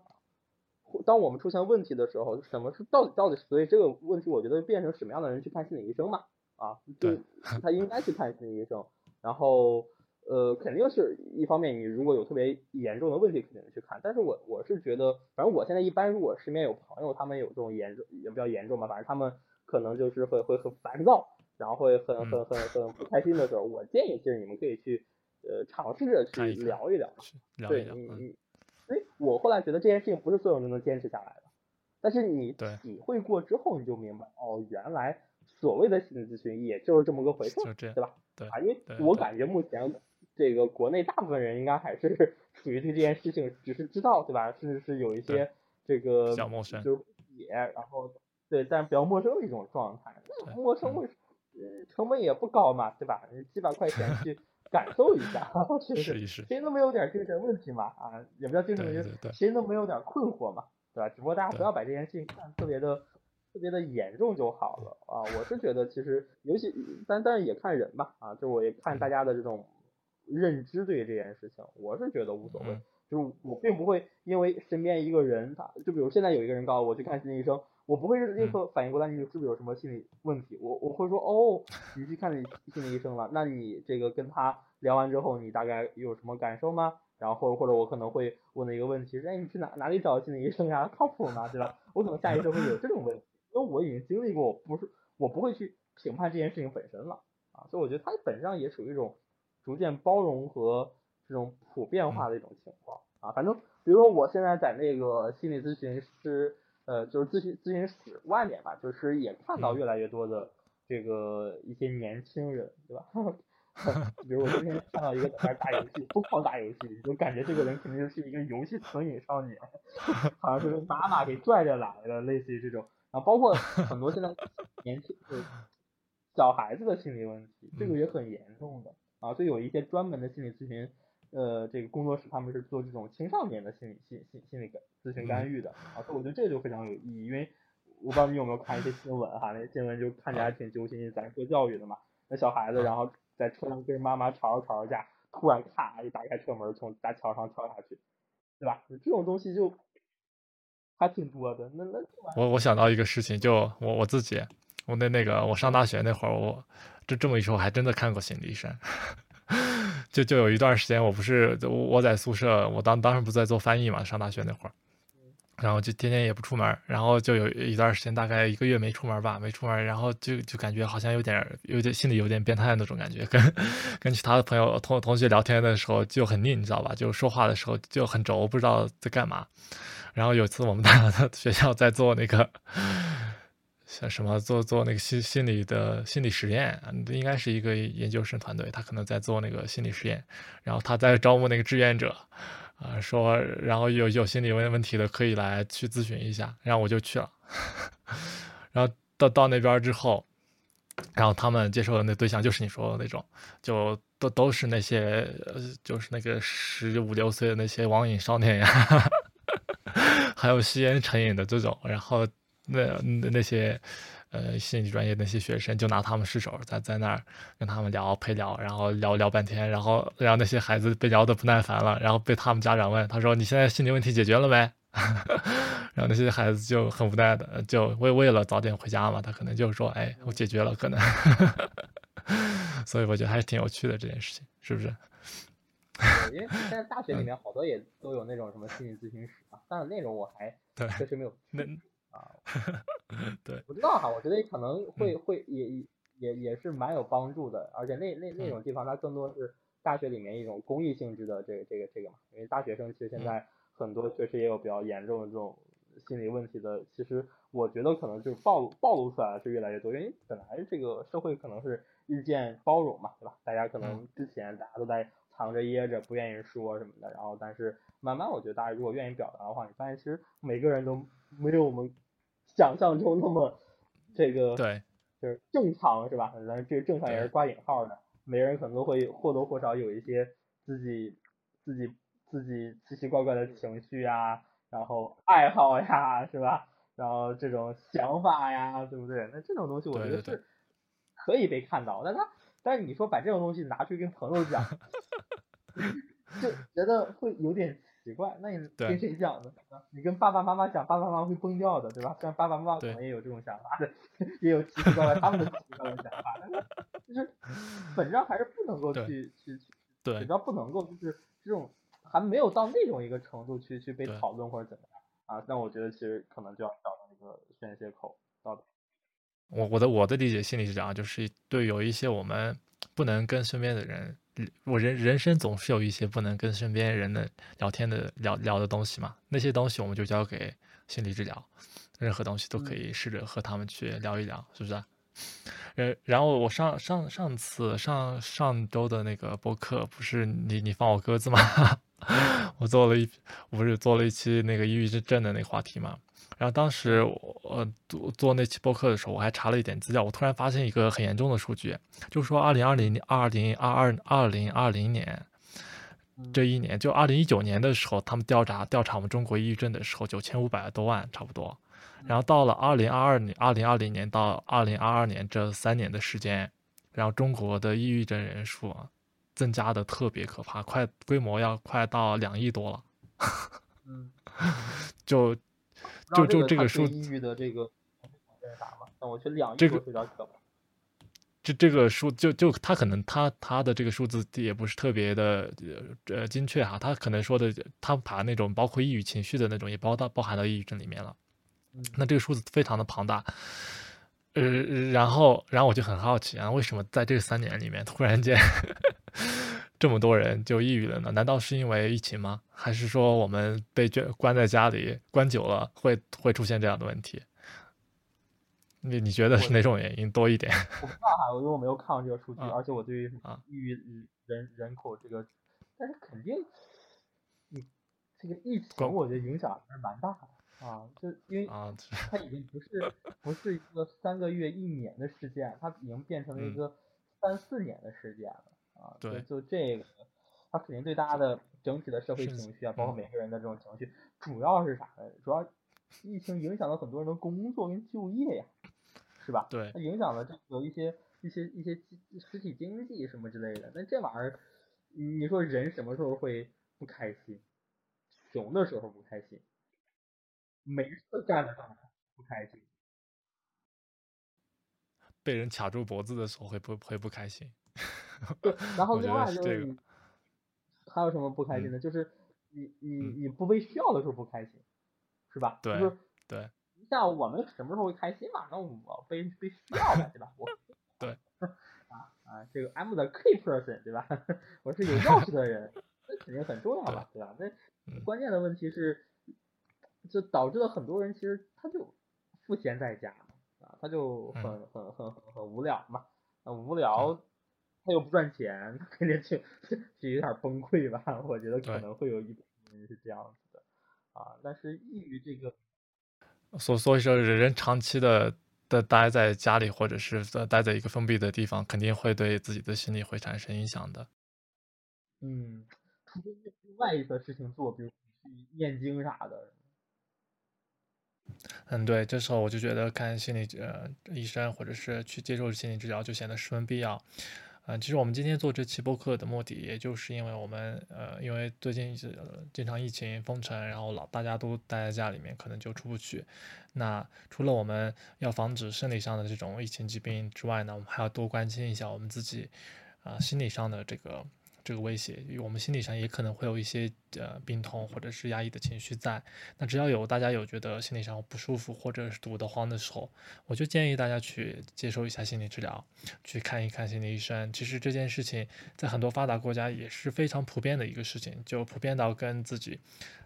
S2: 当我们出现问题的时候，什么是到底到底？所以这个问题，我觉得变成什么样的人去看心理医生嘛？啊，
S1: 对，
S2: 他应该去看心理医生，然后呃，肯定是一方面，你如果有特别严重的问题，肯定去看。但是我我是觉得，反正我现在一般，如果身边有朋友，他们有这种严重也比较严重吧，反正他们。可能就是会会很烦躁，然后会很很很很不开心的时候，我建议其实你们可以去呃尝试着去聊一聊，对，你你，所以我后来觉得这件事情不是所有人都能坚持下来的，但是你体会过之后你就明白，哦，原来所谓的心理咨询也就是这么个回事，对吧？
S1: 对
S2: 啊，因为我感觉目前这个国内大部分人应该还是 处于对这件事情只是知道，对吧？甚至是有一些这个
S1: 小陌生，
S2: 就是也然后。对，但是比较陌生的一种状态。陌生为成本也不高嘛，对吧？几百块钱 去感受一下，
S1: 试一试，
S2: 谁都没有点精神问题嘛啊，也不叫精神问题，谁都没有点困惑嘛，对吧？只不过大家不要把这件事情看特别的特别的严重就好了啊。我是觉得其实尤其但但是也看人吧啊，就我也看大家的这种认知对于这件事情，我是觉得无所谓。就是我并不会因为身边一个人，他就比如现在有一个人告诉我去看心理医生，我不会立刻反应过来你是不是有什么心理问题，我我会说哦，你去看心理医生了，那你这个跟他聊完之后，你大概有什么感受吗？然后或者或者我可能会问的一个问题是，哎，你去哪哪里找心理医生呀？靠谱吗？对吧？我可能下意识会有这种问题，因为我已经经历过，我不是我不会去评判这件事情本身了啊，所以我觉得它本质上也属于一种逐渐包容和。这种普遍化的一种情况啊，反正比如说我现在在那个心理咨询师，呃，就是咨询咨询室外面吧，就是也看到越来越多的这个一些年轻人，对吧？比如我今天看到一个在那打游戏，疯狂打游戏，就感觉这个人肯定就是一个游戏成瘾少年，好像是被妈妈给拽着来的，类似于这种。然后包括很多现在 年轻小孩子的心理问题，这个也很严重的啊，所以有一些专门的心理咨询。呃，这个工作室他们是做这种青少年的心理心心心理咨询干预的啊，所以我觉得这就非常有意义，因为我不知道你有没有看一些新闻哈，那些新闻就看起来挺揪心，咱做教育的嘛，那小孩子然后在车上跟妈妈吵着吵着架，突然咔一打开车门从大桥上跳下去，对吧？这种东西就还挺多的。那那
S1: 我我想到一个事情，就我我自己，我那那个我上大学那会儿，我这这么一说，我还真的看过心理医生。就就有一段时间，我不是我在宿舍，我当当时不是在做翻译嘛，上大学那会儿，然后就天天也不出门，然后就有一段时间，大概一个月没出门吧，没出门，然后就就感觉好像有点有点心里有点变态那种感觉，跟 跟其他的朋友同同学聊天的时候就很腻，你知道吧？就说话的时候就很轴，不知道在干嘛。然后有一次我们大 学校在做那个。像什么做做那个心心理的心理实验，应该是一个研究生团队，他可能在做那个心理实验，然后他在招募那个志愿者，啊，说然后有有心理问问题的可以来去咨询一下，然后我就去了，然后到到那边之后，然后他们接受的那对象就是你说的那种，就都都是那些就是那个十五六岁的那些网瘾少年呀，还有吸烟成瘾的这种，然后。那那些，呃，心理专业那些学生就拿他们试手，在在那儿跟他们聊陪聊，然后聊聊半天，然后然后那些孩子被聊得不耐烦了，然后被他们家长问，他说：“你现在心理问题解决了没？” 然后那些孩子就很无奈的，就为为了早点回家嘛，他可能就说：“哎，我解决了，可能。” 所以我觉得还是挺有趣的这件事情，是不是？
S2: 因为 现在大学里面好多也都有那种什么心理咨询室啊，但是那种我还确实没有。
S1: 那
S2: 啊，
S1: 对，
S2: 不知道哈，我觉得可能会会也也也是蛮有帮助的，而且那那那种地方它更多是大学里面一种公益性质的这个这个这个嘛，因为大学生其实现在很多确实也有比较严重的这种心理问题的，其实我觉得可能就是暴暴露出来是越来越多，因为本来这个社会可能是日渐包容嘛，对吧？大家可能之前大家都在藏着掖着不愿意说什么的，然后但是慢慢我觉得大家如果愿意表达的话，你发现其实每个人都没有我们。想象中那么这个
S1: 对，
S2: 就是正常是吧？但是这个正常也是挂引号的，每个人可能都会或多或少有一些自己自己自己奇奇怪怪的情绪啊，然后爱好呀，是吧？然后这种想法呀，对不对？那这种东西我觉得是可以被看到，但他但是你说把这种东西拿去跟朋友讲，就觉得会有点。奇怪，那你跟谁讲呢？你跟爸爸妈妈讲，爸爸妈妈会崩掉的，对吧？虽然爸爸妈妈可能也有这种想法，也有奇奇怪怪他们的奇奇怪怪想法，但是就是本质上还是不能够去去去，
S1: 对，
S2: 只要不能够就是这种还没有到那种一个程度去去被讨论或者怎么样啊？那我觉得其实可能就要找到一个宣泄口。到
S1: 我我的我的理解心理是这样，就是对有一些我们不能跟身边的人。我人人生总是有一些不能跟身边人的聊天的聊聊的东西嘛，那些东西我们就交给心理治疗，任何东西都可以试着和他们去聊一聊，是不是？呃，然后我上上上次上上周的那个播客不是你你放我鸽子吗？我做了一我不是做了一期那个抑郁症的那个话题嘛，然然后当时我做做那期播客的时候，我还查了一点资料，我突然发现一个很严重的数据，就是说二零二零二零二二二零二零年这一年，就二零一九年的时候，他们调查调查我们中国抑郁症的时候，九千五百多万差不多。然后到了二零二二年、二零二零年到二零二二年这三年的时间，然后中国的抑郁症人数啊，增加的特别可怕，快规模要快到两亿多了。
S2: 嗯，
S1: 就就就
S2: 这
S1: 个数
S2: 抑郁的这个啥嘛？但我觉得两亿可怕。
S1: 这这个数就就他可能他他的这个数字也不是特别的呃精确哈，他可能说的他把那种包括抑郁情绪的那种也包到包含到抑郁症里面了。那这个数字非常的庞大，呃，然后，然后我就很好奇啊，为什么在这三年里面突然间这么多人就抑郁了呢？难道是因为疫情吗？还是说我们被关关在家里关久了会会出现这样的问题？你你觉得是哪种原因多一点？
S2: 我不知道哈，因为我没有看过这个数据，而且我对于抑郁人人口这个，但是肯定，你这个疫情我觉得影响还是蛮大的。啊，就因为它已经不是 不是一个三个月一年的事件，它已经变成了一个三四年的事件了啊。
S1: 对，
S2: 就这个，它肯定对大家的整体的社会情绪啊，包括每个人的这种情绪，主要是啥呢？主要疫情影响了很多人的工作跟就业呀，是吧？
S1: 对，
S2: 它影响了这个一些一些一些实体经济什么之类的。那这玩意儿，你说人什么时候会不开心？穷的时候不开心。没事干的时候不开心，
S1: 被人卡住脖子的时候会不会不开心？
S2: 对，然后另外就
S1: 是
S2: 还有什么不开心的？就是你你你不被需要的时候不开心，是吧？
S1: 对，
S2: 就是
S1: 对。
S2: 像我们什么时候会开心嘛？那我被被需要了，对吧？我
S1: 对
S2: 啊啊，这个 I'm the key person，对吧？我是有钥匙的人，那肯定很重要吧，对吧？那关键的问题是。就导致了很多人其实他就赋闲在家啊，他就很很很很很无聊嘛，啊无聊，他又不赚钱，他肯定就就有点崩溃吧。我觉得可能会有一部分人是这样子的啊，但是抑郁这个，
S1: 所所以说人长期的的待在家里或者是待在一个封闭的地方，肯定会对自己的心理会产生影响的。
S2: 嗯，除非另外一个事情做，比如去念经啥的。
S1: 嗯，对，这时候我就觉得看心理呃医生或者是去接受心理治疗就显得十分必要。嗯，其实我们今天做这期播客的目的，也就是因为我们呃，因为最近是经常疫情封城，然后老大家都待在家里面，可能就出不去。那除了我们要防止生理上的这种疫情疾病之外呢，我们还要多关心一下我们自己啊心理上的这个。这个威胁，我们心理上也可能会有一些呃病痛或者是压抑的情绪在。那只要有大家有觉得心理上不舒服或者是堵得慌的时候，我就建议大家去接受一下心理治疗，去看一看心理医生。其实这件事情在很多发达国家也是非常普遍的一个事情，就普遍到跟自己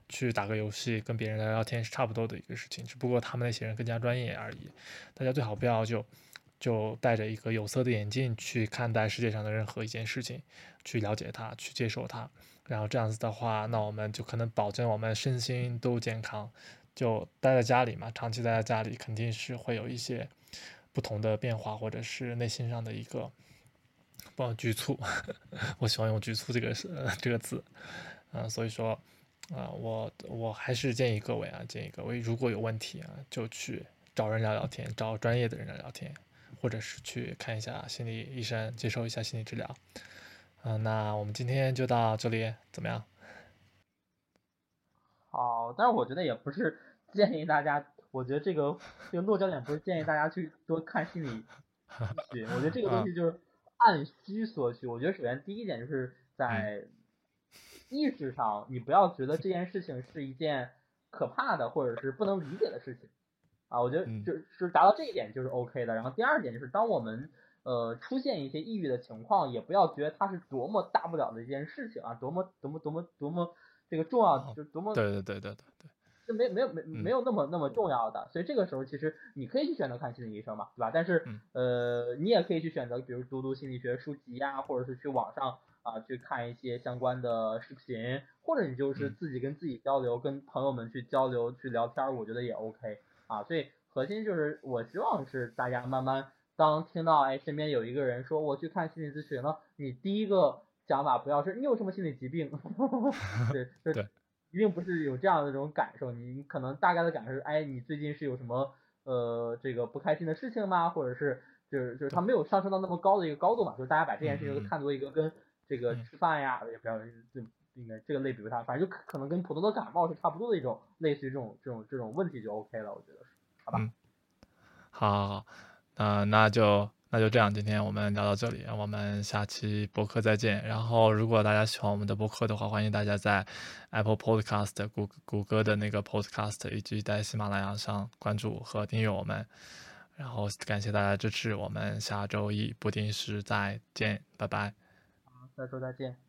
S1: 去打个游戏、跟别人聊聊天是差不多的一个事情，只不过他们那些人更加专业而已。大家最好不要就。就戴着一个有色的眼镜去看待世界上的任何一件事情，去了解它，去接受它，然后这样子的话，那我们就可能保证我们身心都健康。就待在家里嘛，长期待在家里，肯定是会有一些不同的变化，或者是内心上的一个不局促。我喜欢用局促这个是这个字，嗯，所以说啊，我我还是建议各位啊，建议各位如果有问题啊，就去找人聊聊天，找专业的人聊聊天。或者是去看一下心理医生，接受一下心理治疗。嗯，那我们今天就到这里，怎么样？
S2: 好，但是我觉得也不是 建议大家，我觉得这个这个落脚点不是建议大家去多看心理咨询。我觉得这个东西就是按需所需。我觉得首先第一点就是在意识上，你不要觉得这件事情是一件可怕的或者是不能理解的事情。啊，我觉得就是达到这一点就是 OK 的。然后第二点就是，当我们呃出现一些抑郁的情况，也不要觉得它是多么大不了的一件事情啊，多么多么多么多么这个重要，就多么
S1: 对对对对对对，
S2: 就没没有没没有那么那么重要的。所以这个时候其实你可以去选择看心理医生嘛，对吧？但是呃，你也可以去选择，比如读读心理学书籍呀，或者是去网上啊去看一些相关的视频，或者你就是自己跟自己交流，跟朋友们去交流去聊天，我觉得也 OK。啊，所以核心就是我希望是大家慢慢当听到哎身边有一个人说我去看心理咨询了，你第一个想法不要是你有什么心理疾病，对，
S1: 对，
S2: 一定不是有这样的这种感受，你可能大概的感受是哎你最近是有什么呃这个不开心的事情吗？或者是就是就是他没有上升到那么高的一个高度嘛，就是大家把这件事情都看作一个跟这个吃饭呀也不要就。应该这个类比不大，反正就可能跟普通的感冒是差不多的一种，类似于这种这种这种问题就 OK 了，我觉得是，好吧？
S1: 嗯，好，好，好，那那就那就这样，今天我们聊到这里，我们下期播客再见。然后，如果大家喜欢我们的播客的话，欢迎大家在 Apple Podcast、谷谷歌的那个 Podcast 以及在喜马拉雅上关注和订阅我们。然后感谢大家支持，我们下周一不定时再见，拜拜。
S2: 好，下周再见。